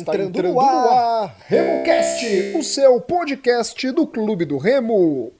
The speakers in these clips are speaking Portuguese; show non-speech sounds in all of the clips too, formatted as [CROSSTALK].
Está entrando, entrando no ar, ar RemoCast, o seu podcast do Clube do Remo.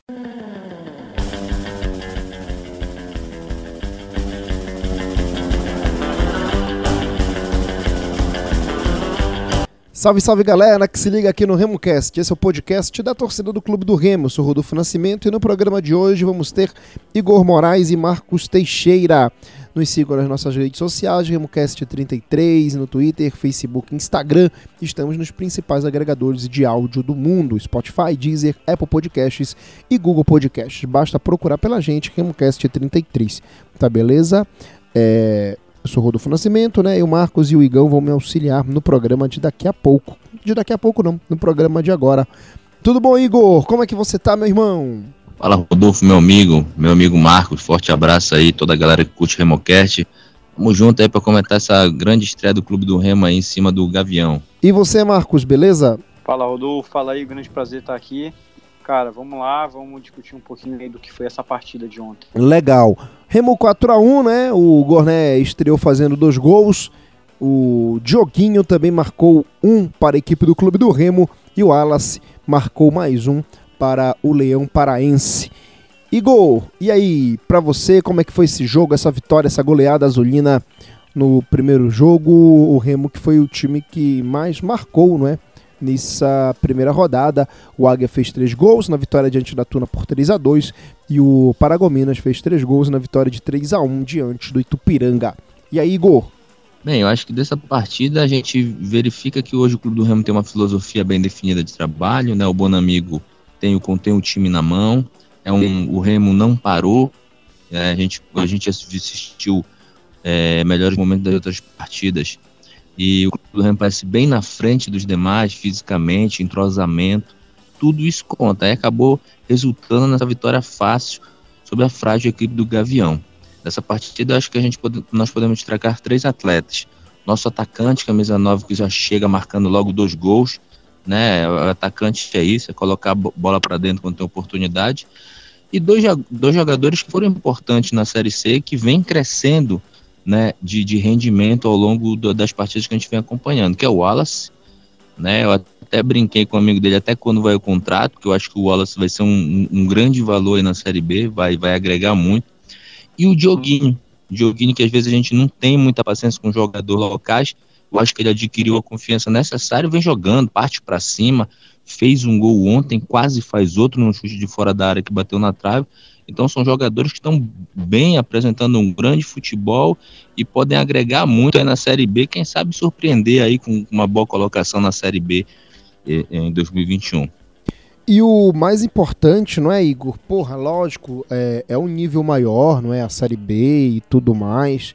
Salve, salve galera que se liga aqui no RemoCast. Esse é o podcast da torcida do Clube do Remo. Eu sou Rodolfo Nascimento e no programa de hoje vamos ter Igor Moraes e Marcos Teixeira. Nos sigam nas nossas redes sociais, RemoCast33, no Twitter, Facebook, Instagram. Estamos nos principais agregadores de áudio do mundo: Spotify, Deezer, Apple Podcasts e Google Podcasts. Basta procurar pela gente, RemoCast33. Tá beleza? É, eu sou Rodolfo Nascimento, né? E o Marcos e o Igão vão me auxiliar no programa de daqui a pouco. De daqui a pouco não, no programa de agora. Tudo bom, Igor? Como é que você tá, meu irmão? Fala, Rodolfo, meu amigo, meu amigo Marcos, forte abraço aí, toda a galera que curte Remocast. Tamo junto aí para comentar essa grande estreia do Clube do Remo aí em cima do Gavião. E você, Marcos, beleza? Fala, Rodolfo, fala aí, grande prazer estar aqui. Cara, vamos lá, vamos discutir um pouquinho aí do que foi essa partida de ontem. Legal. Remo 4 a 1 né? O Gorné estreou fazendo dois gols. O Dioguinho também marcou um para a equipe do Clube do Remo. E o Wallace marcou mais um para o Leão Paraense. Igor, e aí, para você, como é que foi esse jogo, essa vitória, essa goleada azulina no primeiro jogo? O Remo que foi o time que mais marcou, não é? Nessa primeira rodada, o Águia fez três gols na vitória diante da Tuna por 3 a 2 e o Paragominas fez três gols na vitória de 3 a 1 diante do Itupiranga. E aí, Igor? Bem, eu acho que dessa partida a gente verifica que hoje o Clube do Remo tem uma filosofia bem definida de trabalho, né? O Bonamigo tem o, tem o time na mão, é um, o Remo não parou, é, a, gente, a gente assistiu é, melhores momentos das outras partidas e o do Remo parece bem na frente dos demais, fisicamente, entrosamento, tudo isso conta. Aí acabou resultando nessa vitória fácil sobre a frágil equipe do Gavião. Nessa partida, acho que a gente pode, nós podemos destacar três atletas. Nosso atacante, camisa 9, que já chega marcando logo dois gols, né? O atacante é isso, é colocar a bola para dentro quando tem oportunidade. E dois, dois jogadores que foram importantes na Série C, que vem crescendo né, de, de rendimento ao longo do, das partidas que a gente vem acompanhando, que é o Wallace. Né? Eu até brinquei com um amigo dele até quando vai o contrato, que eu acho que o Wallace vai ser um, um, grande valor na Série B, vai, vai agregar muito. E o Dioguinho, Dioguinho que às vezes a gente não tem muita paciência com jogadores locais, eu acho que ele adquiriu a confiança necessária, vem jogando, parte para cima, fez um gol ontem, quase faz outro num chute de fora da área que bateu na trave. Então são jogadores que estão bem apresentando um grande futebol e podem agregar muito aí na Série B, quem sabe surpreender aí com uma boa colocação na Série B eh, em 2021. E o mais importante, não é, Igor? Porra, lógico, é, é um nível maior, não é? A Série B e tudo mais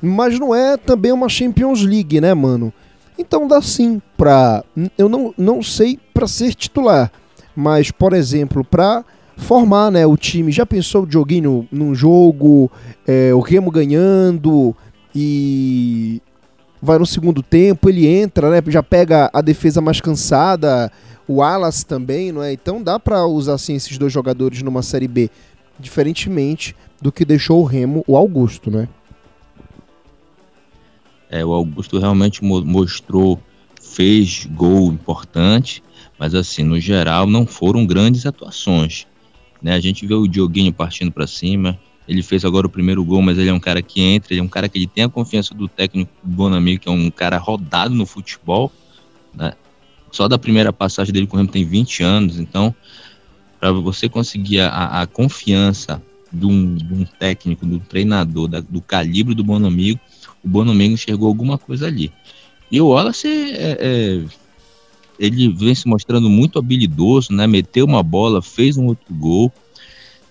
mas não é também uma Champions League, né, mano? Então dá sim pra. Eu não, não sei para ser titular, mas, por exemplo, para formar né, o time. Já pensou o joguinho num jogo, é, o Remo ganhando e vai no segundo tempo, ele entra, né? Já pega a defesa mais cansada, o Alas também, não é? Então dá para usar assim esses dois jogadores numa série B, diferentemente do que deixou o Remo o Augusto, né? É, o Augusto realmente mo mostrou, fez gol importante, mas assim, no geral, não foram grandes atuações. Né? A gente vê o Dioguinho partindo para cima, ele fez agora o primeiro gol, mas ele é um cara que entra, ele é um cara que ele tem a confiança do técnico Bonamigo, que é um cara rodado no futebol, né? Só da primeira passagem dele com o Remo tem 20 anos, então para você conseguir a, a confiança de um, de um, técnico, do treinador, da, do calibre do Bonamigo, o Bonomengo enxergou alguma coisa ali. E o Wallace, é, é, ele vem se mostrando muito habilidoso, né? Meteu uma bola, fez um outro gol.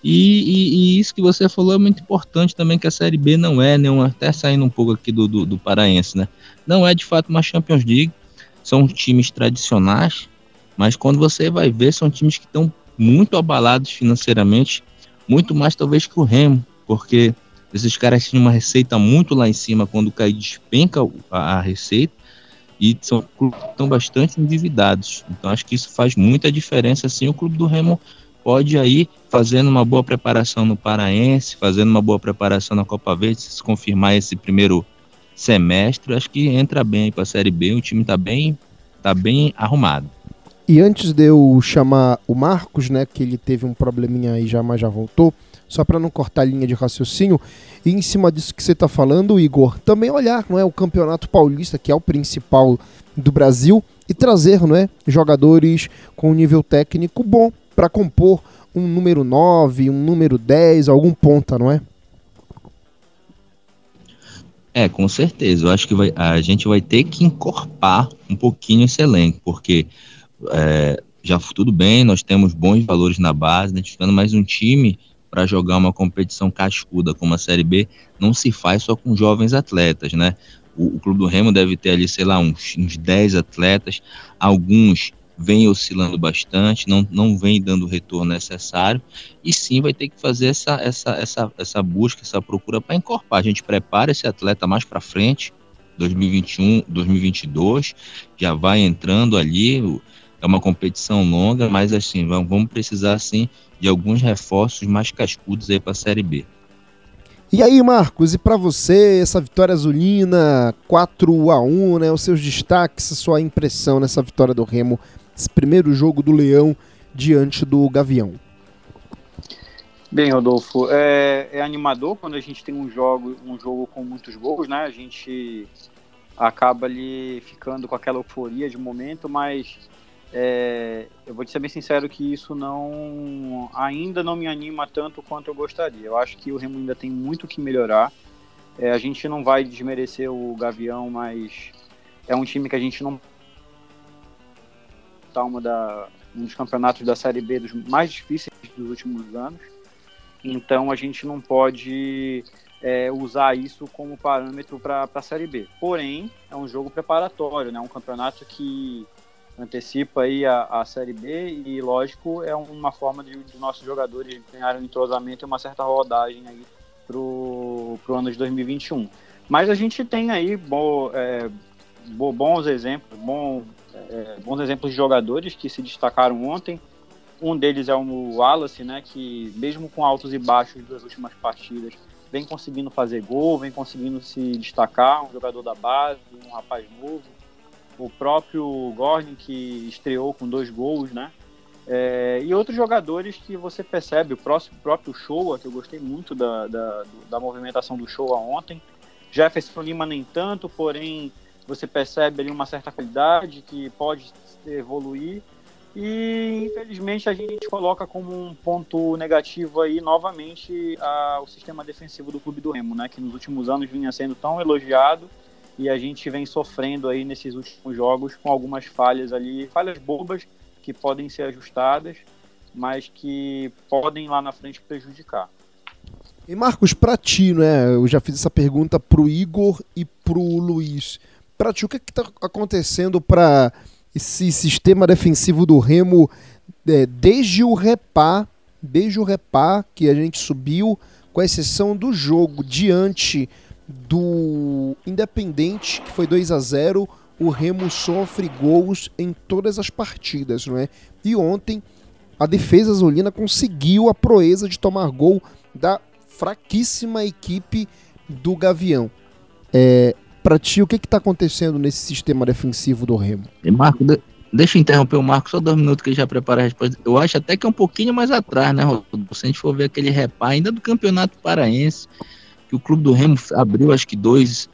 E, e, e, isso que você falou é muito importante também, que a Série B não é, né, até saindo um pouco aqui do, do, do Paraense, né? Não é de fato uma Champions League, são times tradicionais, mas quando você vai ver, são times que estão muito abalados financeiramente, muito mais talvez que o Remo, porque esses caras tinham uma receita muito lá em cima quando cai despenca a, a receita e são estão bastante endividados. Então acho que isso faz muita diferença. Assim, o clube do Remo pode aí fazendo uma boa preparação no Paraense, fazendo uma boa preparação na Copa Verde, se confirmar esse primeiro semestre, acho que entra bem para a Série B, o time está bem, tá bem arrumado. E antes de eu chamar o Marcos, né, que ele teve um probleminha aí já, mas já voltou, só para não cortar a linha de raciocínio, e em cima disso que você está falando, Igor, também olhar, não é, o Campeonato Paulista, que é o principal do Brasil, e trazer, não é, jogadores com nível técnico bom para compor um número 9, um número 10, algum ponta, não é? É, com certeza. Eu acho que vai, a gente vai ter que encorpar um pouquinho esse elenco, porque é, já tudo bem, nós temos bons valores na base, identificando mais um time para jogar uma competição cascuda como a Série B, não se faz só com jovens atletas, né? O, o Clube do Remo deve ter ali, sei lá, uns, uns 10 atletas, alguns vem oscilando bastante, não, não vem dando o retorno necessário, e sim vai ter que fazer essa, essa, essa, essa busca, essa procura para encorpar. A gente prepara esse atleta mais para frente, 2021, 2022, já vai entrando ali, é uma competição longa, mas assim, vamos precisar assim de alguns reforços mais cascudos aí para a Série B. E aí, Marcos, e para você, essa vitória azulina, 4 a 1 né, os seus destaques, a sua impressão nessa vitória do Remo esse primeiro jogo do Leão diante do Gavião? Bem, Rodolfo, é, é, animador quando a gente tem um jogo, um jogo com muitos gols, né? A gente acaba ali ficando com aquela euforia de momento, mas é, eu vou te ser bem sincero que isso não ainda não me anima tanto quanto eu gostaria. Eu acho que o Remo ainda tem muito que melhorar. É, a gente não vai desmerecer o Gavião, mas é um time que a gente não disputar uma da, um dos campeonatos da Série B dos mais difíceis dos últimos anos. Então a gente não pode é, usar isso como parâmetro para a Série B. Porém, é um jogo preparatório, né? um campeonato que antecipa aí a, a Série B e, lógico, é uma forma de, de nossos jogadores ganharem um entrosamento e uma certa rodagem aí para o ano de 2021. Mas a gente tem aí bo, é, bo, bons exemplos, bom, é, bons exemplos de jogadores que se destacaram ontem. Um deles é o Wallace, né, que mesmo com altos e baixos das últimas partidas, vem conseguindo fazer gol, vem conseguindo se destacar, um jogador da base, um rapaz novo. O próprio Gordon, que estreou com dois gols, né? É, e outros jogadores que você percebe, o próximo, próprio Showa, que eu gostei muito da, da, da movimentação do Showa ontem. Jefferson Lima nem tanto, porém você percebe ali uma certa qualidade que pode evoluir. E infelizmente a gente coloca como um ponto negativo aí novamente a, o sistema defensivo do Clube do Remo, né? Que nos últimos anos vinha sendo tão elogiado e a gente vem sofrendo aí nesses últimos jogos com algumas falhas ali, falhas bobas que podem ser ajustadas, mas que podem lá na frente prejudicar. E Marcos, para ti, né? Eu já fiz essa pergunta pro Igor e pro Luiz para ti, o que está acontecendo para esse sistema defensivo do Remo é, desde o repá, desde o repá que a gente subiu, com exceção do jogo diante do Independente, que foi 2 a 0 o Remo sofre gols em todas as partidas, não é? E ontem a defesa azulina conseguiu a proeza de tomar gol da fraquíssima equipe do Gavião. É, para ti, o que está acontecendo nesse sistema defensivo do Remo? Marco, de, deixa eu interromper o Marco só dois minutos que ele já prepara a resposta. Eu acho até que é um pouquinho mais atrás, né, Rodolfo? Se a gente for ver aquele repá ainda do Campeonato Paraense, que o Clube do Remo abriu acho que dois.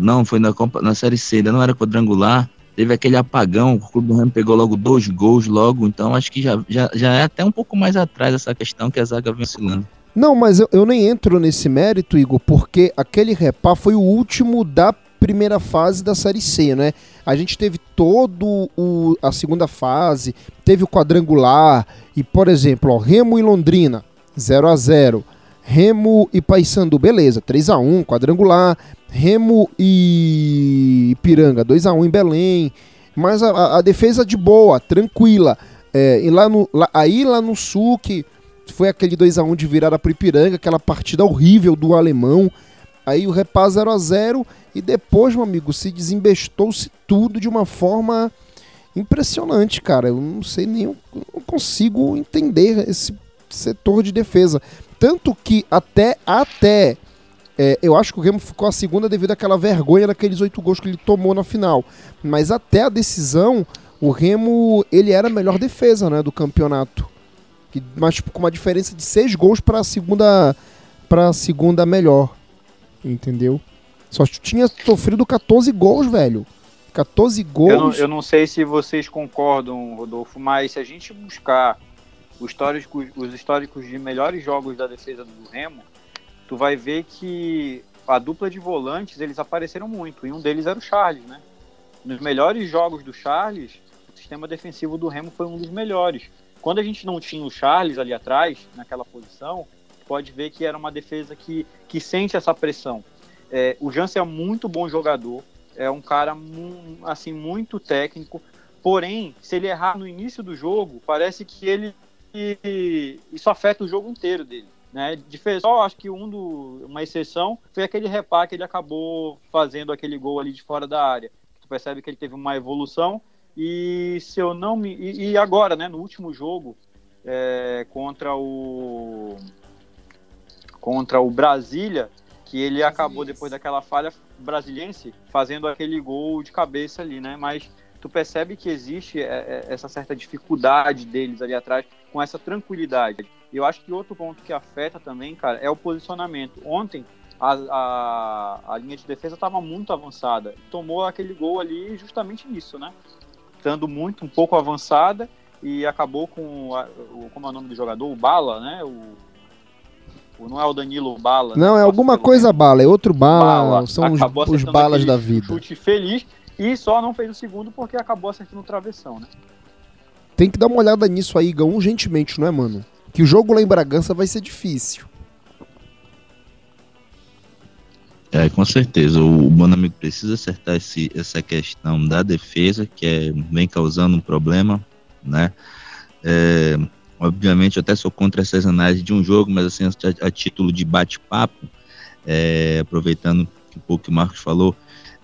Não, foi na, na Série C, ainda não era quadrangular. Teve aquele apagão, o Clube do Remo pegou logo dois gols logo, então acho que já, já, já é até um pouco mais atrás essa questão que a zaga vem oscilando. Não, mas eu, eu nem entro nesse mérito, Igor, porque aquele repá foi o último da primeira fase da Série C, né? A gente teve todo o, a segunda fase, teve o quadrangular, e, por exemplo, ó, Remo e Londrina, 0 a 0 Remo e Paysandu, beleza, 3 a 1 quadrangular. Remo e Piranga, 2 a 1 em Belém. Mas a, a, a defesa de boa, tranquila. É, e lá no, lá, aí lá no sul, que foi aquele 2 a 1 de virada pro Ipiranga, aquela partida horrível do alemão. Aí o repá 0 a 0 e depois, meu amigo, se desembestou-se tudo de uma forma impressionante, cara. Eu não sei nem, eu não consigo entender esse setor de defesa. Tanto que até até É, eu acho que o Remo ficou a segunda devido àquela vergonha daqueles oito gols que ele tomou na final. Mas até a decisão, o Remo ele era a melhor defesa né, do campeonato. Mas tipo, com uma diferença de seis gols para a segunda, pra segunda melhor. Entendeu? Só tinha sofrido 14 gols, velho. 14 gols. Eu não, eu não sei se vocês concordam, Rodolfo, mas se a gente buscar os históricos, os históricos de melhores jogos da defesa do Remo, tu vai ver que a dupla de volantes eles apareceram muito. E um deles era o Charles, né? Nos melhores jogos do Charles, o sistema defensivo do Remo foi um dos melhores. Quando a gente não tinha o Charles ali atrás, naquela posição, pode ver que era uma defesa que, que sente essa pressão. É, o Jansen é muito bom jogador, é um cara assim muito técnico. Porém, se ele errar no início do jogo, parece que ele isso afeta o jogo inteiro dele. Né? Só acho que um do, uma exceção foi aquele repá que ele acabou fazendo aquele gol ali de fora da área. Tu percebe que ele teve uma evolução e se eu não me e, e agora, né, no último jogo é, contra o contra o Brasília, que ele acabou depois daquela falha brasiliense fazendo aquele gol de cabeça ali, né? Mas tu percebe que existe é, é, essa certa dificuldade deles ali atrás com essa tranquilidade. Eu acho que outro ponto que afeta também, cara, é o posicionamento. Ontem a, a, a linha de defesa estava muito avançada. Tomou aquele gol ali justamente nisso, né? Estando muito, um pouco avançada e acabou com, a, o, como é o nome do jogador? O Bala, né? O, o não é o Danilo Bala. Não, né? é alguma coisa Bala, é outro Bala. bala. São os, os balas da vida. Chute feliz e só não fez o segundo porque acabou acertando o travessão, né? Tem que dar uma olhada nisso aí, Gão, urgentemente, não é, mano? Que o jogo lá em Bragança vai ser difícil. É, com certeza. O Bonamigo precisa acertar esse, essa questão da defesa, que é, vem causando um problema, né? É, obviamente, eu até sou contra essas análises de um jogo, mas assim, a, a título de bate-papo, é, aproveitando um pouco que o Marcos falou,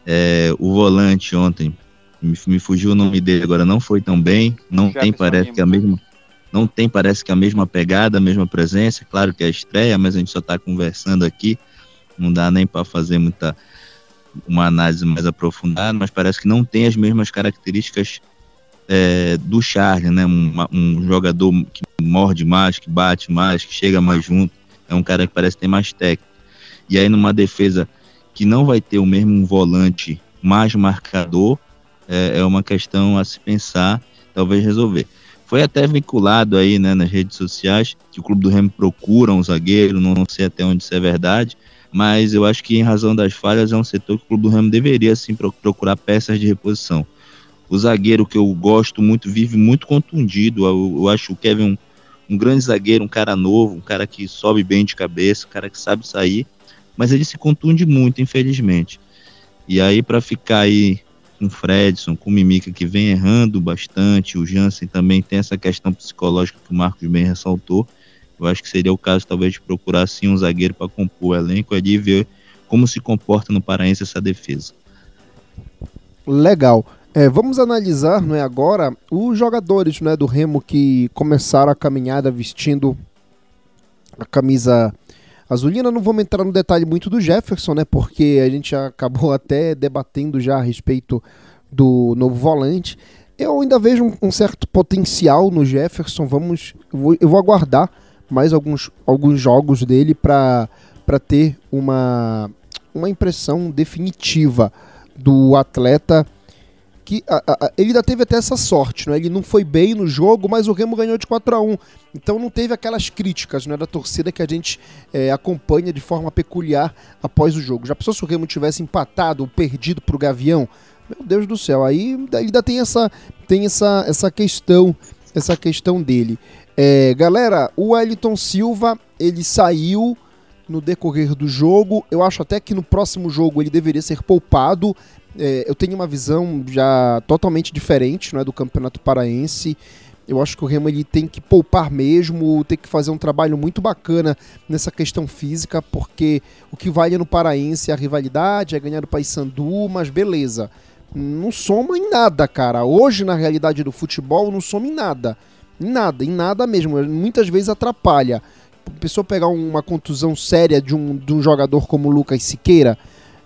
é, o volante ontem, me, me, fugiu o nome dele agora, não foi tão bem. Não tem, parece que a mesma. Não tem, parece que a mesma pegada, a mesma presença. Claro que é estreia, mas a gente só está conversando aqui. Não dá nem para fazer muita uma análise mais aprofundada, mas parece que não tem as mesmas características é, do Charles, né? Um, um, jogador que morde mais, que bate mais, que chega mais junto. É um cara que parece ter mais técnica. E aí numa defesa que não vai ter o mesmo volante mais marcador, é, é uma questão a se pensar, talvez resolver. Foi até vinculado aí né, nas redes sociais que o Clube do Remo procura um zagueiro, não, não sei até onde isso é verdade, mas eu acho que em razão das falhas é um setor que o Clube do Remo deveria sim procurar peças de reposição. O zagueiro que eu gosto muito vive muito contundido. Eu, eu acho o Kevin um, um, grande zagueiro, um cara novo, um cara que sobe bem de cabeça, um cara que sabe sair mas ele se contunde muito, infelizmente. E aí, para ficar aí com o Fredson, com o Mimica, que vem errando bastante, o Jansen também tem essa questão psicológica que o Marcos bem ressaltou. Eu acho que seria o caso, talvez, de procurar sim um zagueiro para compor o elenco ali e ver como se comporta no Paraense essa defesa. Legal. É, vamos analisar não é, agora os jogadores não é, do Remo que começaram a caminhada vestindo a camisa Azulina, não vamos entrar no detalhe muito do Jefferson, né? Porque a gente acabou [LAUGHS] até debatendo já a respeito do novo volante. Eu ainda vejo um, um certo potencial no Jefferson. Vamos, eu vou, eu vou aguardar mais alguns, alguns jogos dele para ter uma, uma impressão definitiva do atleta que a, a, ele ainda teve até essa sorte, né? Ele não foi bem no jogo, mas o Remo ganhou de 4 a 1 Então não teve aquelas críticas né, da torcida que a gente é, acompanha de forma peculiar após o jogo. Já pensou se o Remo tivesse empatado ou perdido para o Gavião? Meu Deus do céu, aí ainda tem essa, tem essa, essa questão, essa questão dele. É, galera, o Wellington Silva, ele saiu no decorrer do jogo. Eu acho até que no próximo jogo ele deveria ser poupado é, eu tenho uma visão já totalmente diferente não é, do Campeonato Paraense. Eu acho que o Remo ele tem que poupar mesmo, tem que fazer um trabalho muito bacana nessa questão física, porque o que vale no Paraense é a rivalidade, é ganhar do Paysandu, mas beleza. Não soma em nada, cara. Hoje, na realidade do futebol, não soma em nada. Em nada, em nada mesmo. Muitas vezes atrapalha. a pessoa pegar uma contusão séria de um, de um jogador como o Lucas Siqueira,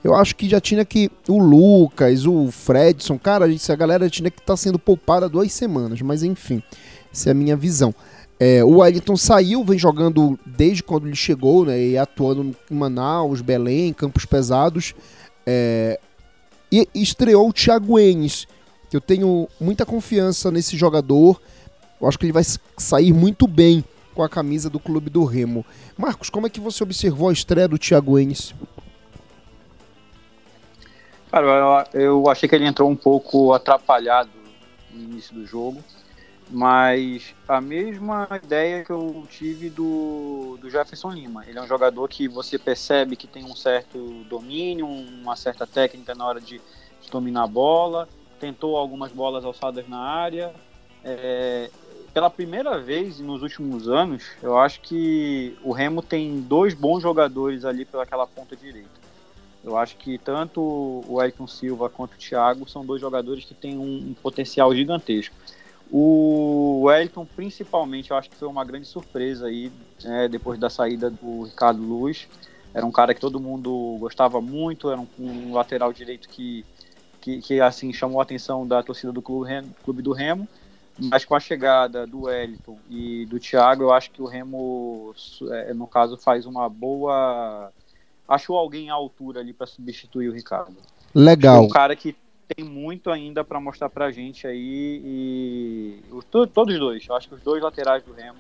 eu acho que já tinha que. O Lucas, o Fredson, cara, a galera tinha que estar tá sendo poupada duas semanas, mas enfim, essa é a minha visão. É, o Wellington saiu, vem jogando desde quando ele chegou, né? E atuando em Manaus, Belém, Campos Pesados. É, e estreou o Thiago Enes. Eu tenho muita confiança nesse jogador. Eu acho que ele vai sair muito bem com a camisa do clube do Remo. Marcos, como é que você observou a estreia do Thiago Enes? Cara, eu achei que ele entrou um pouco atrapalhado no início do jogo. Mas a mesma ideia que eu tive do, do Jefferson Lima. Ele é um jogador que você percebe que tem um certo domínio, uma certa técnica na hora de, de dominar a bola. Tentou algumas bolas alçadas na área. É, pela primeira vez nos últimos anos, eu acho que o Remo tem dois bons jogadores ali pelaquela ponta direita. Eu acho que tanto o Ayrton Silva quanto o Thiago são dois jogadores que têm um, um potencial gigantesco. O Wellington, principalmente, eu acho que foi uma grande surpresa aí, né, depois da saída do Ricardo Luz. Era um cara que todo mundo gostava muito, era um, um lateral direito que, que, que, assim chamou a atenção da torcida do Clube, Clube do Remo. Mas com a chegada do Wellington e do Thiago, eu acho que o Remo, é, no caso, faz uma boa. Achou alguém à altura ali para substituir o Ricardo. Legal. um cara que tem muito ainda para mostrar para a gente aí e todos os dois, eu acho que os dois laterais do Remo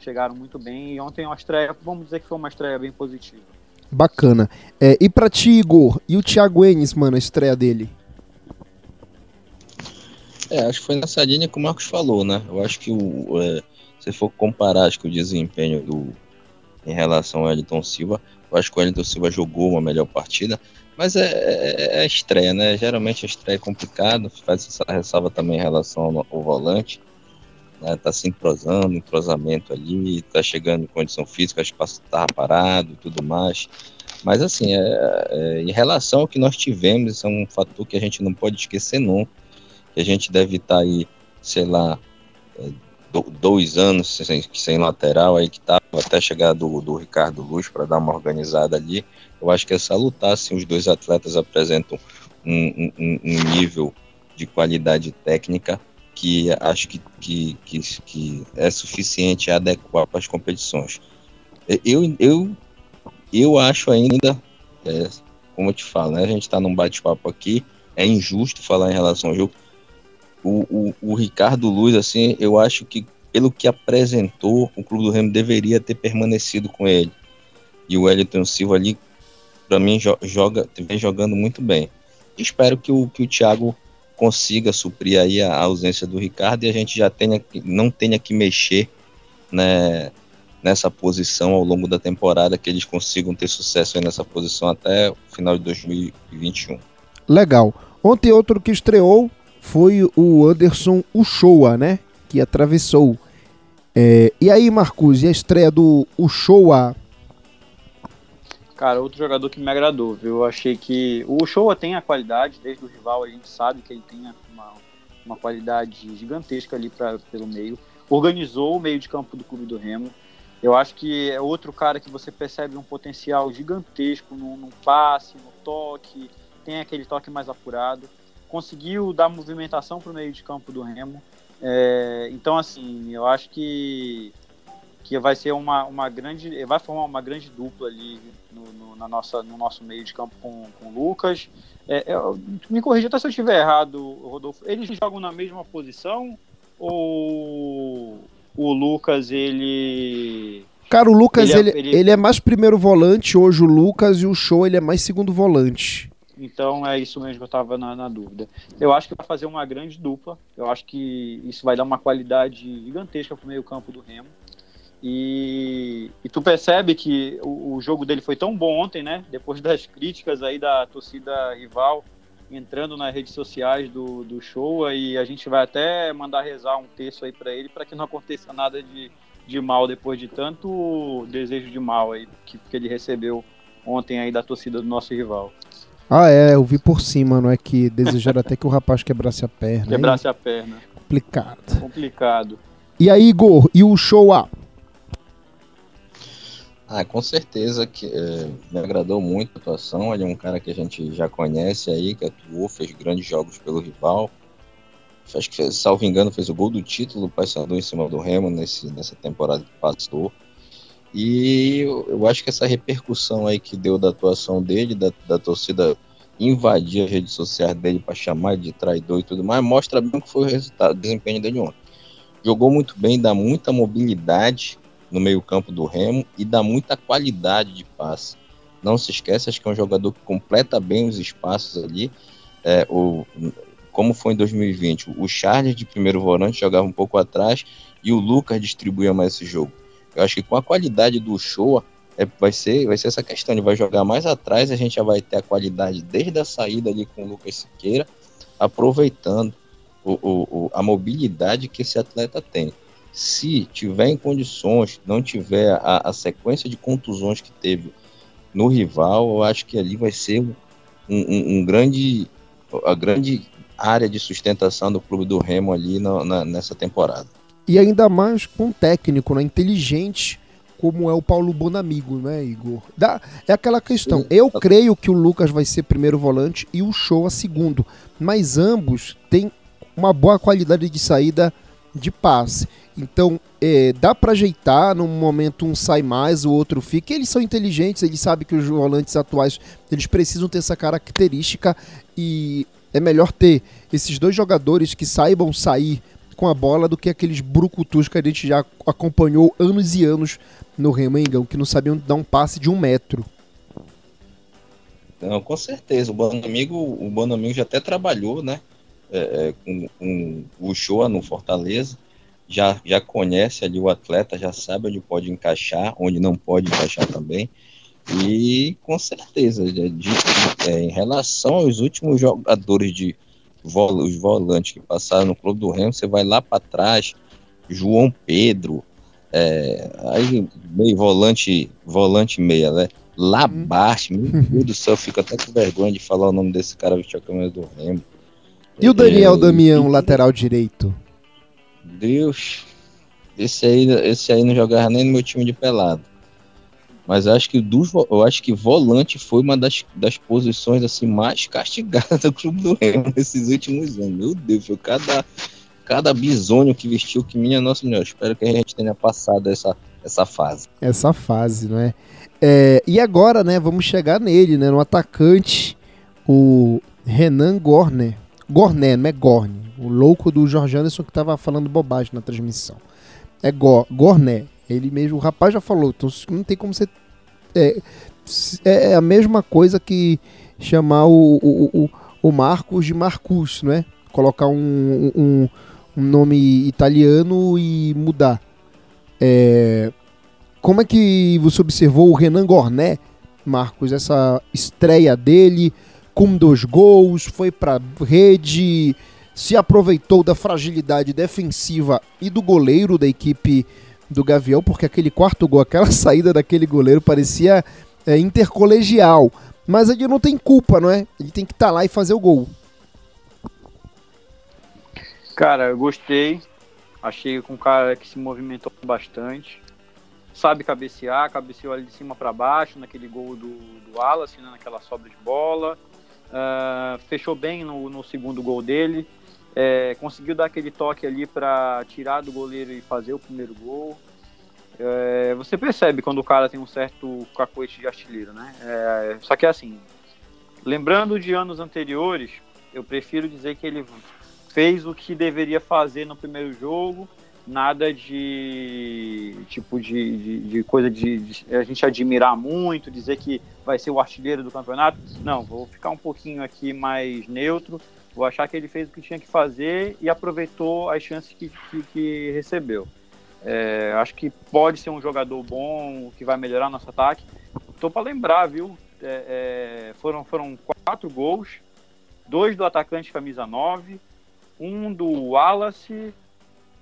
chegaram muito bem e ontem uma estreia, vamos dizer que foi uma estreia bem positiva. Bacana. É, e para ti, Igor, e o Thiago Enes, mano, a estreia dele? É, acho que foi nessa linha que o Marcos falou, né? Eu acho que o, é, se for comparar acho que o desempenho do em relação ao Elton Silva, eu acho que o Elton Silva jogou uma melhor partida, mas é, é, é estreia, né? Geralmente a estreia é complicado, faz essa ressalva também em relação ao, ao volante. Né? Tá se entrosando, entrosamento ali, tá chegando em condição física, acho que estava parado e tudo mais. Mas assim, é, é, em relação ao que nós tivemos, isso é um fator que a gente não pode esquecer não. Que a gente deve estar tá aí, sei lá, é, dois anos sem, sem lateral aí que estava até chegar do, do Ricardo Luz para dar uma organizada ali. Eu acho que é salutar se os dois atletas apresentam um, um, um, nível de qualidade técnica que acho que, que, que, que é suficiente adequar para as competições. Eu, eu, eu acho ainda, é, como eu te falo, né, a gente está num bate-papo aqui, é injusto falar em relação ao jogo, o, o, o Ricardo Luz, assim, eu acho que pelo que apresentou, o Clube do Remo deveria ter permanecido com ele. E o Wellington Silva ali, para mim, joga, vem jogando muito bem. Espero que o, que o Thiago consiga suprir aí a ausência do Ricardo e a gente já tenha, não tenha que mexer né, nessa posição ao longo da temporada, que eles consigam ter sucesso nessa posição até o final de 2021. Legal. Ontem outro que estreou foi o Anderson Uchoa, né? Que atravessou. É, e aí, Marcos, e a estreia do Uchoa? Cara, outro jogador que me agradou, viu? Eu achei que o Uchoa tem a qualidade, desde o rival a gente sabe que ele tem uma, uma qualidade gigantesca ali pra, pelo meio. Organizou o meio de campo do clube do Remo. Eu acho que é outro cara que você percebe um potencial gigantesco no, no passe, no toque, tem aquele toque mais apurado conseguiu dar movimentação para o meio de campo do Remo. É, então, assim, eu acho que, que vai ser uma, uma grande. Vai formar uma grande dupla ali no, no na nossa, no nosso meio de campo com, com o Lucas. É, eu, me corrija até se eu estiver errado, Rodolfo. Eles jogam na mesma posição ou o Lucas ele. Cara, o Lucas ele, é, ele, ele... ele é mais primeiro volante hoje, o Lucas, e o Show ele é mais segundo volante. Então é isso mesmo que eu estava na, na, dúvida. Eu acho que vai fazer uma grande dupla. Eu acho que isso vai dar uma qualidade gigantesca para o meio campo do Remo. E, e tu percebe que o, o, jogo dele foi tão bom ontem, né? Depois das críticas aí da torcida rival entrando nas redes sociais do, do show e a gente vai até mandar rezar um texto aí para ele para que não aconteça nada de, de mal depois de tanto desejo de mal aí que, que ele recebeu ontem aí da torcida do nosso rival. Ah, é, eu vi por cima, não é que desejaram até que o rapaz quebrasse a perna. Quebrasse a perna. Complicado. Complicado. E aí, Igor, e o show up? Ah, com certeza que é, me agradou muito a atuação. Ele é um cara que a gente já conhece aí, que atuou, fez grandes jogos pelo rival. Acho que, fez, salvo engano, fez o gol do título do Paysandu em cima do Remo nesse, nessa temporada que passou. E eu, acho que essa repercussão aí que deu da atuação dele, da, da torcida invadir as redes sociais dele para chamar de traidor e tudo mais, mostra bem o que foi o resultado, o desempenho dele ontem. Jogou muito bem, dá muita mobilidade, no meio-campo do Remo e dá muita qualidade de passe. Não se esquece, acho que é um jogador que completa bem os espaços ali. É, o, como foi em 2020, o Charles de primeiro volante jogava um pouco atrás e o Lucas distribuía mais esse jogo. Eu acho que com a qualidade do Show, é, vai, ser, vai ser essa questão. Ele vai jogar mais atrás, a gente já vai ter a qualidade desde a saída ali com o Lucas Siqueira, aproveitando o, o, a mobilidade que esse atleta tem se tiver em condições, não tiver a, a, sequência de contusões que teve no rival, eu acho que ali vai ser um, um, um grande, a grande área de sustentação do clube do Remo ali na, nessa temporada. E ainda mais com um técnico né, inteligente como é o Paulo Bonamigo, né, Igor? Dá, é aquela questão. Eu creio que o Lucas vai ser primeiro volante e o Show a segundo, mas ambos têm uma boa qualidade de saída de passe. Então, é, dá para ajeitar, num momento um sai mais, o outro fica. Eles são inteligentes, eles sabem que os volantes atuais eles precisam ter essa característica e é melhor ter esses dois jogadores que saibam sair com a bola do que aqueles brucutus que a gente já acompanhou anos e anos no Remengão, que não sabiam dar um passe de um metro. Não, com certeza. O Bonamigo, o Bonamigo já até trabalhou, né? É, é, com, com o Shoa no Fortaleza já, já conhece ali o atleta, já sabe onde pode encaixar, onde não pode encaixar também. E com certeza, de, de, é, em relação aos últimos jogadores de vol os volantes que passaram no Clube do Remo, você vai lá para trás, João Pedro, é, aí meio volante, volante meia, né? Labaste, meu uhum. Deus do céu, fico até com vergonha de falar o nome desse cara vestiu a camisa do Remo. E o Daniel é, Damião, e... lateral direito? Deus. Esse aí, esse aí não jogava nem no meu time de pelado. Mas acho que dos, eu acho que volante foi uma das, das posições assim mais castigadas do clube do Remo nesses últimos anos. Meu Deus, foi cada cada bisônio que vestiu que minha nossa senhora. Espero que a gente tenha passado essa essa fase. Essa fase, não é? é e agora, né, vamos chegar nele, né, no atacante, o Renan Gorner. Gorné, não é Gorne. O louco do Jorge Anderson que tava falando bobagem na transmissão. É Go, Gorné. Ele mesmo, o rapaz já falou, então não tem como ser. É, é a mesma coisa que chamar o, o, o, o Marcos de Marcus, não é? Colocar um, um, um nome italiano e mudar. É, como é que você observou o Renan Gorné, Marcos, essa estreia dele com dois gols, foi para rede, se aproveitou da fragilidade defensiva e do goleiro da equipe do Gavião, porque aquele quarto gol, aquela [LAUGHS] saída daquele goleiro parecia é, intercolegial. Mas ele não tem culpa, não é? Ele tem que estar tá lá e fazer o gol. Cara, eu gostei. Achei com um cara que se movimentou bastante. Sabe cabecear, cabeceou ali de cima para baixo, naquele gol do, do Wallace, né, naquela sobra de bola. Uh, fechou bem no, no, segundo gol dele. É, conseguiu dar aquele toque ali para tirar do goleiro e fazer o primeiro gol. É, você percebe quando o cara tem um certo cacoete de artilheiro, né? É, só que assim, lembrando de anos anteriores, eu prefiro dizer que ele fez o que deveria fazer no primeiro jogo nada de tipo de, de, de coisa de, de, a gente admirar muito, dizer que vai ser o artilheiro do campeonato. Não, vou ficar um pouquinho aqui mais neutro. Vou achar que ele fez o que tinha que fazer e aproveitou as chances que, que, que recebeu. É, acho que pode ser um jogador bom que vai melhorar nosso ataque. Tô para lembrar, viu? É, é, foram, foram quatro gols, dois do atacante camisa 9, um do Wallace,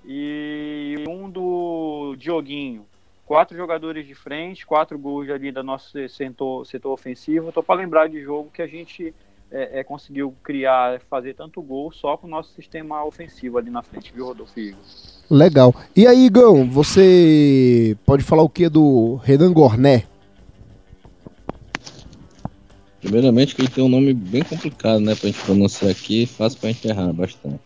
e um do Dioguinho. Quatro jogadores de frente, quatro gols ali do nosso setor, setor ofensivo. Estou para lembrar de jogo que a gente é, é, conseguiu criar, fazer tanto gol só com o nosso sistema ofensivo ali na frente, viu, Rodolfo Igor? Legal. E aí, Igão, você pode falar o que do Renan Gorné? Primeiramente que ele tem um nome bem complicado, né, pra gente pronunciar aqui, fácil pra gente errar bastante.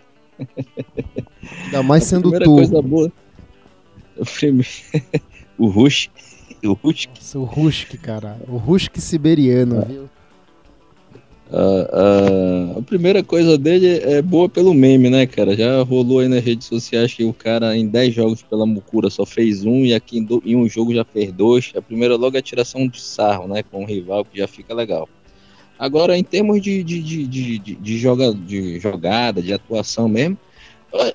Ainda mais A sendo primeira tu. coisa boa. [LAUGHS] O, primeiro... [LAUGHS] o Rush. O Rush. Nossa, O Rusk, cara. O Rusk siberiano, É. viu? A, a- primeira coisa dele é boa pelo meme, né, cara? Já rolou aí nas redes sociais que o cara em 10 jogos pela Mucura só fez um e aqui em, do- em um jogo já fez dois. A primeira logo é a tiração de sarro, né, com o rival, que já fica legal. Agora, em termos de, de, de, de, de, de joga, de jogada, de atuação mesmo,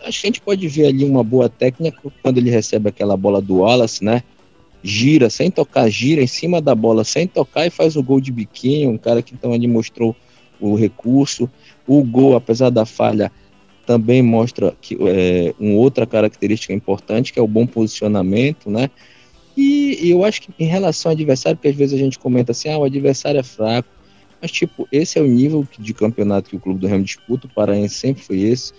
acho que a gente pode ver ali uma boa técnica quando ele recebe aquela bola do Wallace, né? Gira sem tocar, gira em cima da bola sem tocar e faz o gol de biquinho. Um cara que ele mostrou o recurso. O gol, apesar da falha, também mostra que é, uma outra característica importante, que é o bom posicionamento, né? E, e eu acho que em relação ao adversário, porque às vezes a gente comenta assim, ah, o adversário é fraco. Mas, tipo, esse é o nível de campeonato que o Clube do Remo disputa, o Paraense sempre foi esse.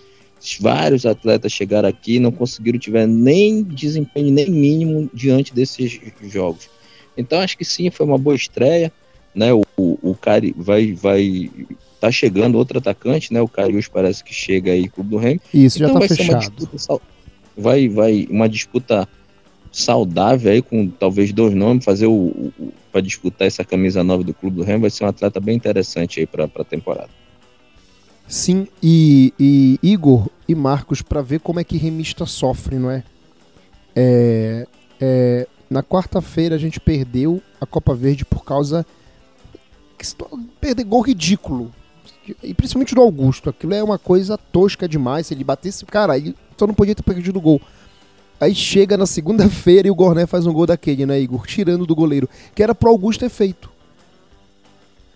Vários atletas chegaram aqui e não conseguiram tiver nem desempenho nem mínimo diante desses jogos. Então acho que sim, foi uma boa estreia, né? O, o, o Cari vai vai tá chegando outro atacante, né? O Carius parece que chega aí Clube do Remo. Isso, então já tá vai ser uma fechado. disputa vai vai uma disputa saudável aí com talvez dois nomes fazer o, o para disputar essa camisa nova do Clube do Remo vai ser um atleta bem interessante aí para a temporada. Sim, e, e Igor e Marcos, pra ver como é que remista sofre, não é? É, é, na quarta-feira a gente perdeu a Copa Verde por causa. Perder gol ridículo. E principalmente do Augusto. Aquilo é uma coisa tosca demais. Se ele batesse. Cara, ele só não podia ter perdido o gol. Aí chega na segunda-feira e o Gorné faz um gol daquele, né, Igor? Tirando do goleiro. Que era pro Augusto ter feito.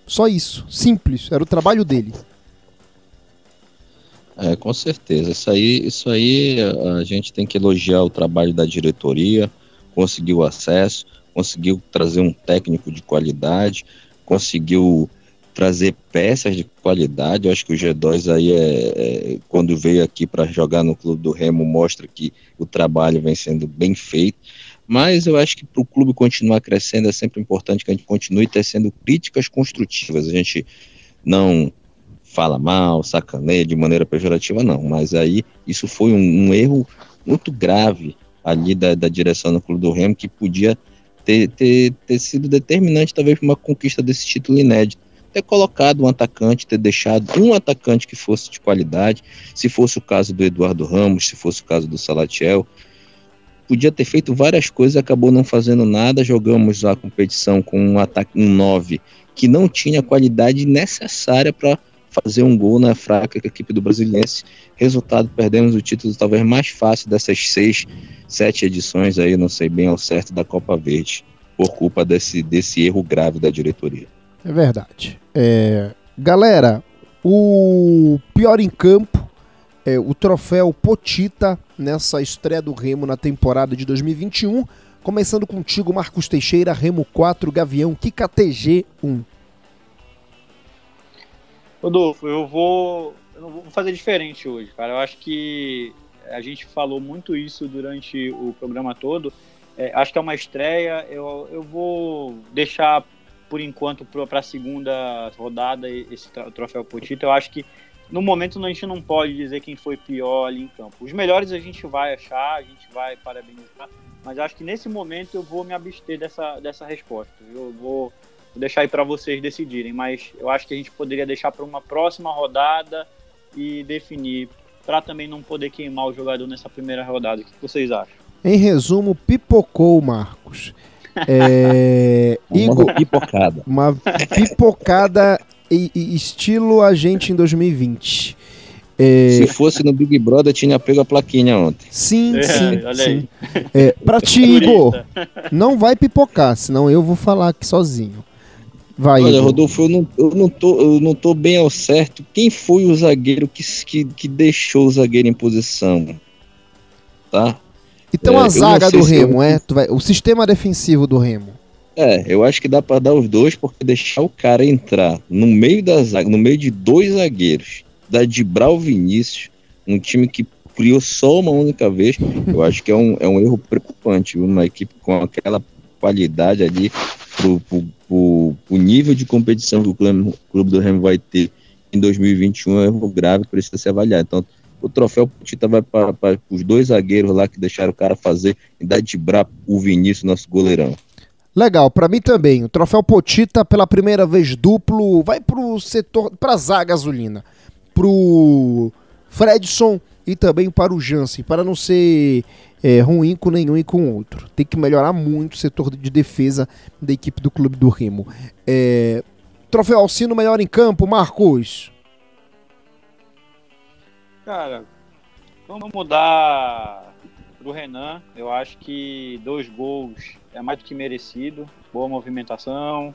Só isso. Simples. Era o trabalho dele. É, com certeza. Isso aí, isso aí a gente tem que elogiar o trabalho da diretoria, conseguiu acesso, conseguiu trazer um técnico de qualidade, conseguiu trazer peças de qualidade. Eu acho que o G2 aí é, é, quando veio aqui para jogar no clube do Remo mostra que o trabalho vem sendo bem feito. Mas eu acho que para o clube continuar crescendo é sempre importante que a gente continue tecendo críticas construtivas. A gente não fala mal, sacaneia de maneira pejorativa, não. Mas aí isso foi um, um erro muito grave ali da, da direção do Clube do Remo que podia ter, ter, ter sido determinante talvez para uma conquista desse título inédito. Ter colocado um atacante, ter deixado um atacante que fosse de qualidade, se fosse o caso do Eduardo Ramos, se fosse o caso do Salatiel, podia ter feito várias coisas, acabou não fazendo nada. Jogamos a competição com um ataque um 9 que não tinha a qualidade necessária para fazer um gol na fraca equipe do Brasiliense. Resultado, perdemos o título talvez mais fácil dessas seis, sete edições aí, não sei bem ao certo, da Copa Verde, por culpa desse, desse erro grave da diretoria. É verdade. É, galera, o pior em campo é o troféu Potita nessa estreia do Remo na temporada de 2021. Começando contigo, Marcos Teixeira, Remo 4, Gavião, KKTG 1. Rodolfo, eu vou, eu não vou fazer diferente hoje, cara. Eu acho que a gente falou muito isso durante o programa todo. É, acho que é uma estreia. Eu, eu vou deixar por enquanto para a segunda rodada esse troféu Potito. Eu acho que no momento a gente não pode dizer quem foi pior ali em campo. Os melhores a gente vai achar, a gente vai parabenizar, mas acho que nesse momento eu vou me abster dessa, dessa resposta. Eu vou, vou deixar aí para vocês decidirem, mas eu acho que a gente poderia deixar para uma próxima rodada e definir, para também não poder queimar o jogador nessa primeira rodada. O que vocês acham? Em resumo, pipocou, Marcos. É... [LAUGHS] Igor, pipocada. Uma pipocada e, e estilo agente em 2020. É... Se fosse no Big Brother, tinha pego a plaquinha ontem. Sim, é, sim, sim. É, pra ti, Igor, não vai pipocar, senão eu vou falar aqui sozinho. Vai, Olha. Rodolfo, eu não, eu, não tô, eu não tô bem ao certo. Quem foi o zagueiro que, que, que deixou o zagueiro em posição? Tá? Então é, a zaga do Remo, eu... é? Vai, o sistema defensivo do Remo. É, eu acho que dá para dar os dois, porque deixar o cara entrar no meio da zaga, no meio de dois zagueiros, da Dibral Vinícius, um time que criou só uma única vez, eu acho que é um, é um erro preocupante, viu? uma equipe com aquela qualidade ali pro, pro, pro, pro nível de competição que o clube, o clube do Remo vai ter em 2021 é um grave, precisa ser avaliado. Então, o troféu Tita vai para os dois zagueiros lá que deixaram o cara fazer e dar de brabo o Vinícius, nosso goleirão. Legal, para mim também. O troféu Potita, pela primeira vez duplo, vai pro setor, pra zaga gasolina. Pro Fredson e também para o Jansen, para não ser é, ruim com nenhum e com outro. Tem que melhorar muito o setor de defesa da equipe do Clube do Remo. É, troféu Alcino melhor em campo, Marcos. Cara, vamos mudar pro Renan. Eu acho que dois gols é mais do que merecido. Boa movimentação.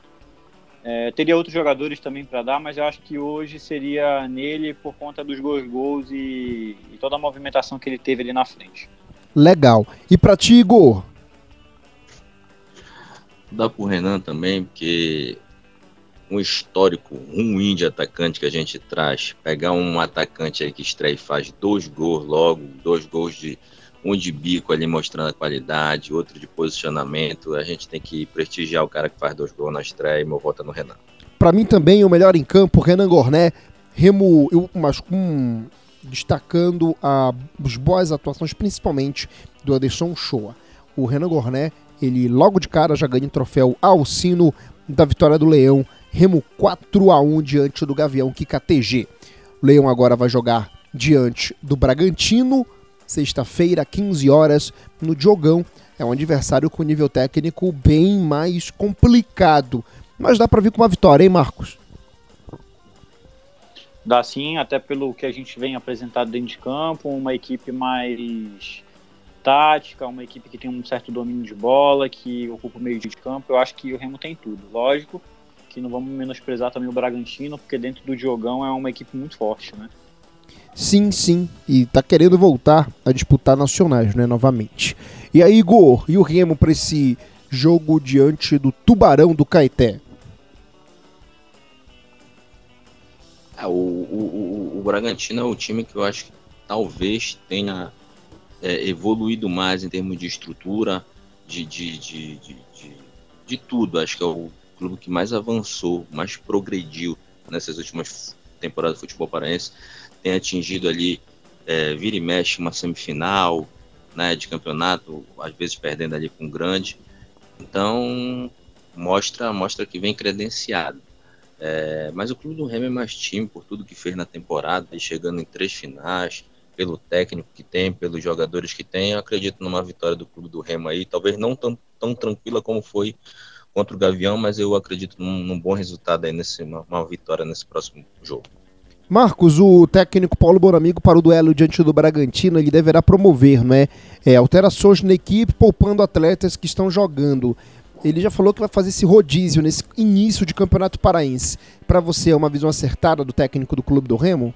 É, teria outros jogadores também para dar, mas eu acho que hoje seria nele por conta dos gols, gols e, e toda a movimentação que ele teve ali na frente. Legal. E para ti, Igor? Dá pro Renan também, porque um histórico ruim de atacante que a gente traz, pegar um atacante aí que estreia e faz dois gols logo, dois gols de um de bico ali mostrando a qualidade, outro de posicionamento. A gente tem que prestigiar o cara que faz dois gols na estreia e meu voto é no Renan. Para mim também o melhor em campo, Renan Gorné, Remo, eu, mas com destacando a, as boas atuações, principalmente do Anderson Shoa. O Renan Gorné, ele logo de cara já ganha o troféu Alcino da vitória do Leão, Remo 4 a 1 diante do Gavião KTG. O Leão agora vai jogar diante do Bragantino, sexta-feira, 15 horas, no Diogão. É um adversário com nível técnico bem mais complicado. Mas dá para vir com uma vitória, hein, Marcos? Dá sim, até pelo que a gente vem apresentado dentro de campo, uma equipe mais tática, uma equipe que tem um certo domínio de bola, que ocupa o meio de campo. Eu acho que o Remo tem tudo. Lógico que não vamos menosprezar também o Bragantino, porque dentro do Diogão é uma equipe muito forte, né? Sim, sim. E tá querendo voltar a disputar nacionais, né? Novamente. E aí, Igor, e o Remo para esse jogo diante do Tubarão do Caeté? É, o, o, o, Bragantino é o time que eu acho que talvez tenha é, evoluído mais em termos de estrutura, de, de, de, de, de, tudo. Acho que é o clube que mais avançou, mais progrediu nessas últimas temporadas do futebol paraense tem atingido ali, é, vira e mexe, uma semifinal né, de campeonato, às vezes perdendo ali com o grande. Então, mostra, mostra que vem credenciado. É, mas o clube do Remo é mais time por tudo que fez na temporada, chegando em três finais, pelo técnico que tem, pelos jogadores que tem. Eu acredito numa vitória do clube do Remo aí, talvez não tão, tão tranquila como foi contra o Gavião, mas eu acredito num, num bom resultado aí, nesse, uma, uma vitória nesse próximo jogo. Marcos, o técnico Paulo Bonamigo para o duelo diante do Bragantino, ele deverá promover né, é, alterações na equipe, poupando atletas que estão jogando. Ele já falou que vai fazer esse rodízio nesse início de campeonato paraense. Para você, é uma visão acertada do técnico do Clube do Remo?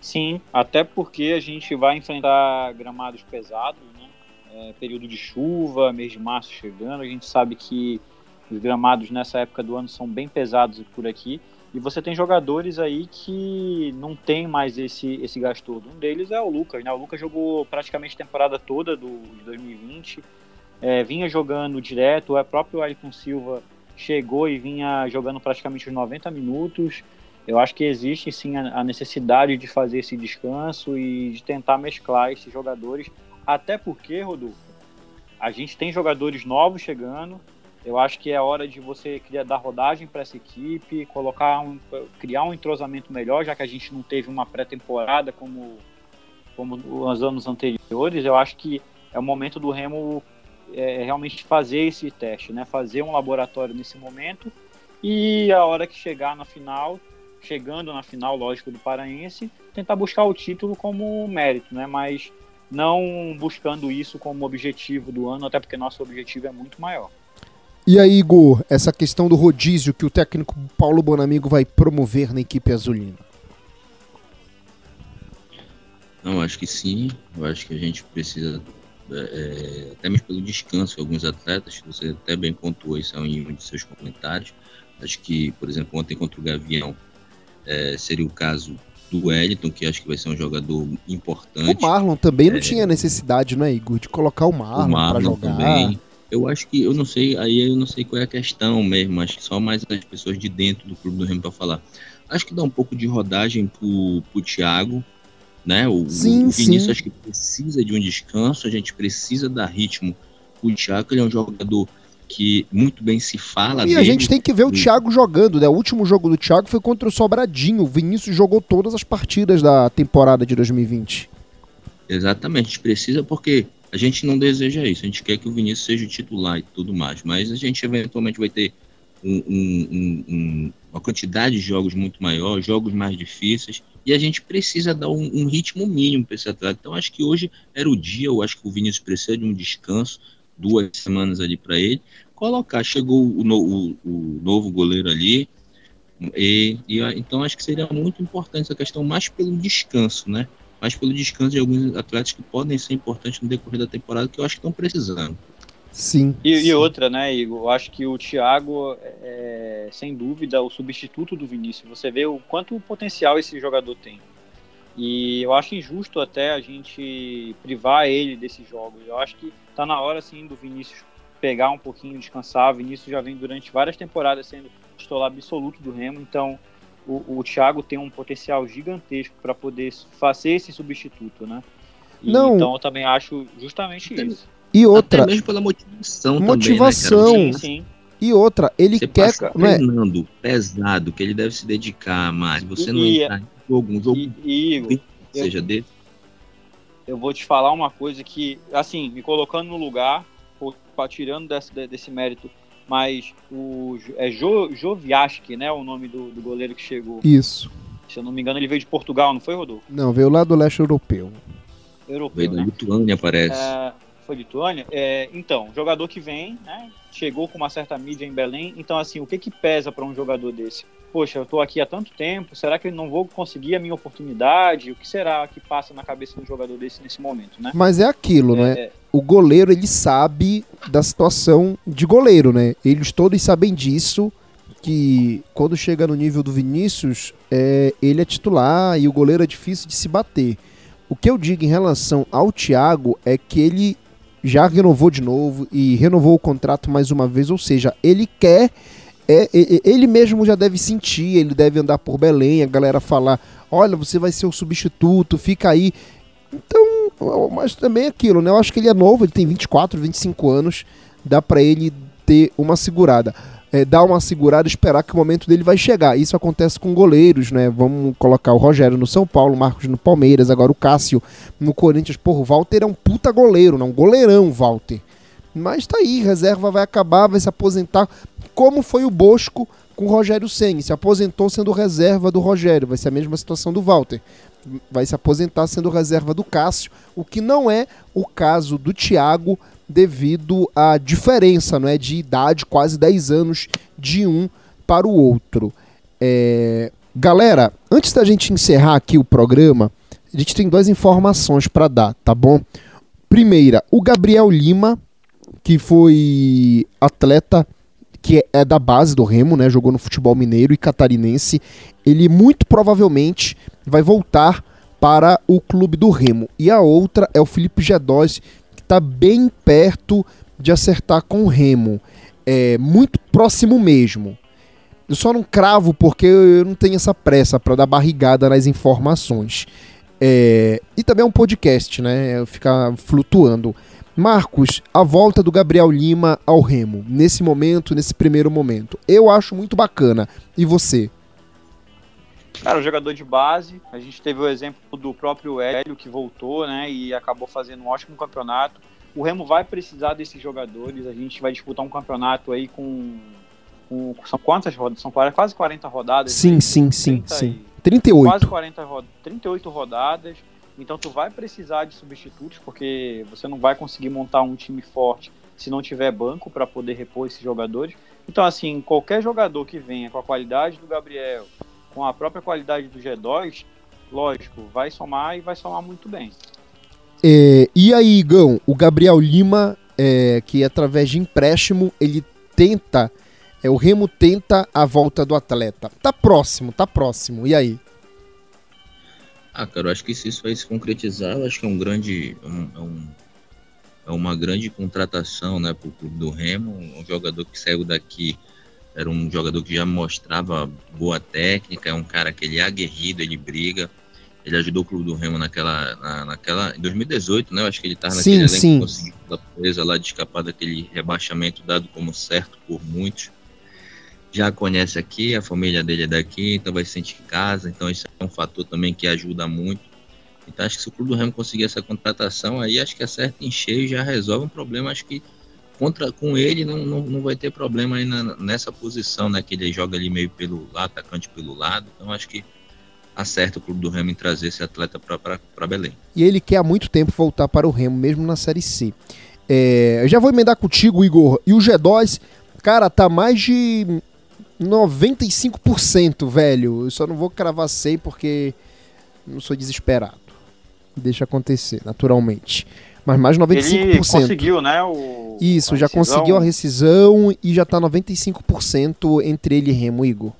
Sim, até porque a gente vai enfrentar gramados pesados, né? É, período de chuva, mês de março chegando. A gente sabe que os gramados nessa época do ano são bem pesados por aqui. E você tem jogadores aí que não tem mais esse, esse gasto todo. Um deles é o Lucas, né? O Lucas jogou praticamente a temporada toda do, de 2020, é, vinha jogando direto, o próprio Ayrton Silva chegou e vinha jogando praticamente os 90 minutos. Eu acho que existe sim a, a necessidade de fazer esse descanso e de tentar mesclar esses jogadores, até porque, Rodolfo, a gente tem jogadores novos chegando, eu acho que é hora de você criar, dar rodagem para essa equipe, colocar um, criar um entrosamento melhor, já que a gente não teve uma pré-temporada como, como nos anos anteriores. Eu acho que é o momento do Remo é, realmente fazer esse teste, né? fazer um laboratório nesse momento e a hora que chegar na final, chegando na final, lógico, do Paraense, tentar buscar o título como mérito, né? mas não buscando isso como objetivo do ano, até porque nosso objetivo é muito maior. E aí, Igor, essa questão do rodízio que o técnico Paulo Bonamigo vai promover na equipe azulina? Não, acho que sim. Eu acho que a gente precisa é, é, até mesmo pelo descanso de alguns atletas, você até bem pontuou isso em um de seus comentários. Acho que, por exemplo, ontem contra o Gavião, é, seria o caso do Wellington, que acho que vai ser um jogador importante. O Marlon também não é, tinha necessidade, né, Igor, de colocar o Marlon, Marlon para jogar. Também. Eu acho que, eu não sei, aí eu não sei qual é a questão mesmo, acho que só mais as pessoas de dentro do clube do Remo para falar. Acho que dá um pouco de rodagem pro, pro Thiago, né? O, sim, o Vinícius sim. acho que precisa de um descanso, a gente precisa dar ritmo pro Thiago, ele é um jogador que muito bem se fala. E dele. a gente tem que ver o Thiago jogando, né? O último jogo do Thiago foi contra o Sobradinho. O Vinícius jogou todas as partidas da temporada de 2020. Exatamente, a gente precisa porque a gente não deseja isso, a gente quer que o Vinícius seja o titular e tudo mais, mas a gente eventualmente vai ter um, um, um, uma quantidade de jogos muito maior, jogos mais difíceis, e a gente precisa dar um, ritmo mínimo para esse atleta. Então acho que hoje era o dia, eu acho que o Vinícius precisa de um descanso, duas semanas ali para ele, colocar. Chegou o, o, o novo goleiro ali, e, e, então acho que seria muito importante essa questão, mais pelo descanso, né? Mais pelo descanso de alguns atletas que podem ser importantes no decorrer da temporada, que eu acho que estão precisando. Sim. E, sim. e, outra, né, Igor? Eu acho que o Thiago é, sem dúvida, o substituto do Vinícius. Você vê o quanto potencial esse jogador tem. E eu acho injusto até a gente privar ele desses jogos. Eu acho que tá na hora, assim, do Vinícius pegar um pouquinho, descansar. O Vinícius já vem durante várias temporadas sendo titular absoluto do Remo, então o, o Thiago tem um potencial gigantesco para poder fazer esse substituto, né? E, Não. Então eu também acho justamente isso. E outra. Até mesmo pela motivação. Motivação. Também, né, sim, sim. E outra, ele você quer. Passa né? treinando pesado, que ele deve se dedicar mais. Você e, não entrar em jogo, um jogo e, e, seja dele. Eu vou te falar uma coisa que, assim, me colocando no lugar, tirando desse, desse mérito, mas o é jo, Joviaski, né? O nome do, do goleiro que chegou. Isso. Se eu não me engano, ele veio de Portugal, não foi, Rodolfo? Não, veio lá do leste europeu. Europeu. Veio né? da Lituânia, parece. É, foi Lituânia? É, então, jogador que vem, né? Chegou com uma certa mídia em Belém. Então, assim, o que que pesa para um jogador desse? Poxa, eu estou aqui há tanto tempo, será que eu não vou conseguir a minha oportunidade? O que será que passa na cabeça do jogador desse nesse momento, né? Mas é aquilo, é, né? O goleiro, ele sabe da situação de goleiro, né? Eles todos sabem disso, que quando chega no nível do Vinícius, é, ele é titular e o goleiro é difícil de se bater. O que eu digo em relação ao Thiago é que ele já renovou de novo e renovou o contrato mais uma vez, ou seja, ele quer. É, ele mesmo já deve sentir, ele deve andar por Belém, a galera falar: olha, você vai ser o substituto, fica aí. Então, mas também é aquilo, né? Eu acho que ele é novo, ele tem 24, 25 anos, dá para ele ter uma segurada é, dar uma segurada esperar que o momento dele vai chegar. Isso acontece com goleiros, né? Vamos colocar o Rogério no São Paulo, o Marcos no Palmeiras, agora o Cássio no Corinthians. Porra, o Walter é um puta goleiro, não? Um goleirão, Walter. Mas tá aí, reserva vai acabar, vai se aposentar. Como foi o Bosco com o Rogério Senni? Se aposentou sendo reserva do Rogério. Vai ser a mesma situação do Walter. Vai se aposentar sendo reserva do Cássio, o que não é o caso do Thiago, devido à diferença não é, de idade, quase 10 anos de um para o outro. É... Galera, antes da gente encerrar aqui o programa, a gente tem duas informações para dar, tá bom? Primeira, o Gabriel Lima, que foi atleta que é da base do Remo, né? Jogou no futebol mineiro e catarinense. Ele muito provavelmente vai voltar para o clube do Remo. E a outra é o Felipe Gedós, está bem perto de acertar com o Remo. É muito próximo mesmo. Eu só não cravo porque eu não tenho essa pressa para dar barrigada nas informações. É, e também é um podcast, né? Ficar flutuando. Marcos, a volta do Gabriel Lima ao Remo, nesse momento, nesse primeiro momento. Eu acho muito bacana. E você? Cara, um jogador de base. A gente teve o exemplo do próprio Hélio que voltou, né? E acabou fazendo um ótimo campeonato. O Remo vai precisar desses jogadores. A gente vai disputar um campeonato aí com. com são quantas rodadas? São quase 40 rodadas. Sim, né? sim, sim, sim. 38. Quase 40 rodadas. 38 rodadas. Então tu vai precisar de substitutos, porque você não vai conseguir montar um time forte se não tiver banco para poder repor esses jogadores. Então, assim, qualquer jogador que venha com a qualidade do Gabriel, com a própria qualidade do G2, lógico, vai somar e vai somar muito bem. É, e aí, Igão, o Gabriel Lima, é, que através de empréstimo, ele tenta, é, o Remo tenta a volta do atleta. Tá próximo, tá próximo. E aí? Ah, cara, eu acho que se isso vai se concretizar, eu acho que é um grande. Um, é, um, é uma grande contratação né, para o clube do Remo. Um jogador que saiu daqui era um jogador que já mostrava boa técnica, é um cara que ele é aguerrido, ele briga. Ele ajudou o clube do Remo naquela, na, naquela em 2018, né? Eu acho que ele estava naquele sim, elenco sim. da presa lá de escapar daquele rebaixamento dado como certo por muitos já conhece aqui, a família dele é daqui, então vai se sentir em casa, então isso é um fator também que ajuda muito. Então acho que se o Clube do Remo conseguir essa contratação, aí acho que acerta em cheio já resolve um problema, acho que contra com ele não, não, não vai ter problema aí na, nessa posição, né, que ele joga ali meio pelo lado, atacante pelo lado, então acho que acerta o Clube do Remo em trazer esse atleta para Belém. E ele quer há muito tempo voltar para o Remo, mesmo na Série C. É, eu já vou emendar contigo, Igor. E o G2, cara, tá mais de 95%, velho. Eu só não vou cravar 100 porque não sou desesperado. Deixa acontecer, naturalmente. Mas mais 95%. Ele conseguiu, né? O, Isso, já conseguiu a rescisão e já tá 95% entre ele e Remo, Igor.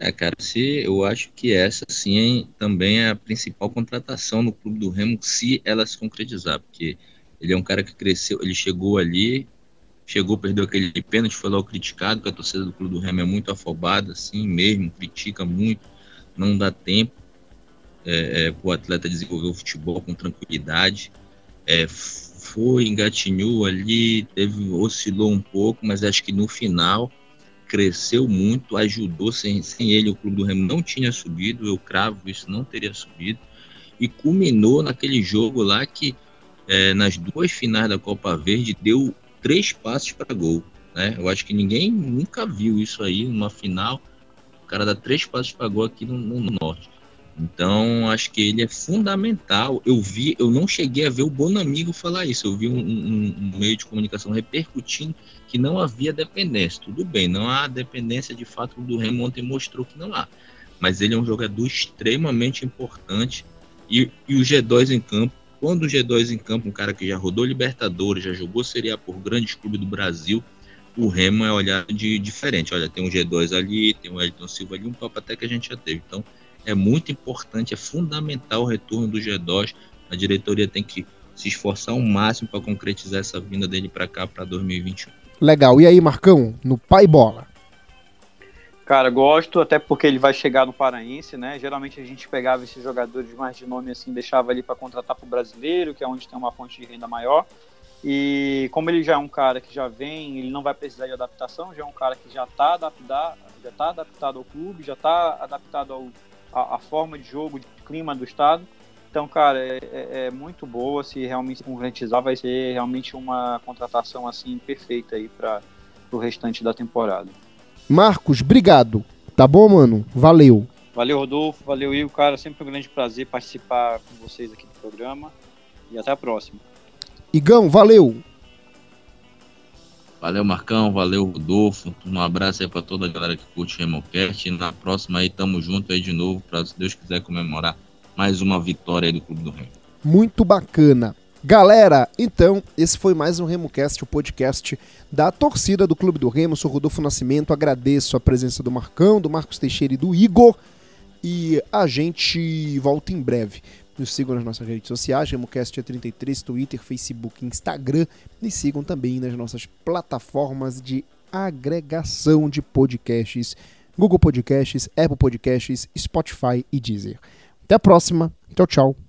É, cara, se eu acho que essa sim também é a principal contratação no clube do Remo, se ela se concretizar, porque ele é um cara que cresceu, ele chegou ali, chegou, perdeu aquele pênalti, foi logo criticado, que a torcida do Clube do Remo é muito afobada, assim mesmo, critica muito, não dá tempo é, é, para o atleta desenvolver o futebol com tranquilidade. É, foi, engatinhou ali, teve, oscilou um pouco, mas acho que no final cresceu muito, ajudou, sem, sem ele o Clube do Remo não tinha subido, eu cravo isso, não teria subido, e culminou naquele jogo lá que é, nas duas finais da Copa Verde deu três passes para gol. Né? Eu acho que ninguém nunca viu isso aí numa final. O cara dá três passes para gol aqui no, no, norte. Então, acho que ele é fundamental. Eu vi, eu não cheguei a ver o Bonamigo falar isso. Eu vi um, um, um, meio de comunicação repercutindo que não havia dependência. Tudo bem, não há dependência de fato do Remo ontem mostrou que não há. Mas ele é um jogador extremamente importante e, e o G2 em campo quando o G2 em campo, um cara que já rodou Libertadores, já jogou Serie A por grandes clubes do Brasil, o Remo é olhado de diferente. Olha, tem um G2 ali, tem um Elton Silva ali, um papo até que a gente já teve. Então, é muito importante, é fundamental o retorno do G2. A diretoria tem que se esforçar ao máximo para concretizar essa vinda dele para cá para 2021. Legal. E aí, Marcão, no pai bola? Cara, gosto, até porque ele vai chegar no Paraense, né? Geralmente a gente pegava esses jogadores mais de nome assim, deixava ali para contratar para o brasileiro, que é onde tem uma fonte de renda maior. E como ele já é um cara que já vem, ele não vai precisar de adaptação, já é um cara que já está adaptado, já tá adaptado ao clube, já está adaptado ao, a, a, forma de jogo, de clima do estado. Então, cara, é, é, é muito boa. Se realmente se concretizar, vai ser realmente uma contratação assim perfeita aí para o restante da temporada. Marcos, obrigado. Tá bom, mano? Valeu. Valeu, Rodolfo. Valeu, Igor. Cara, sempre um grande prazer participar com vocês aqui do programa. E até a próxima. Igão, valeu. Valeu, Marcão. Valeu, Rodolfo. Um abraço aí pra toda a galera que curte o Remocast. E na próxima aí, tamo junto aí de novo, pra se Deus quiser comemorar mais uma vitória aí do Clube do Remo. Muito bacana. Galera, então, esse foi mais um RemoCast, o podcast da torcida do Clube do Remo. Eu sou Rodolfo Nascimento, agradeço a presença do Marcão, do Marcos Teixeira e do Igor. E a gente volta em breve. Nos sigam nas nossas redes sociais, RemoCast é 33, Twitter, Facebook, Instagram. E sigam também nas nossas plataformas de agregação de podcasts, Google Podcasts, Apple Podcasts, Spotify e Deezer. Até a próxima. Tchau, tchau.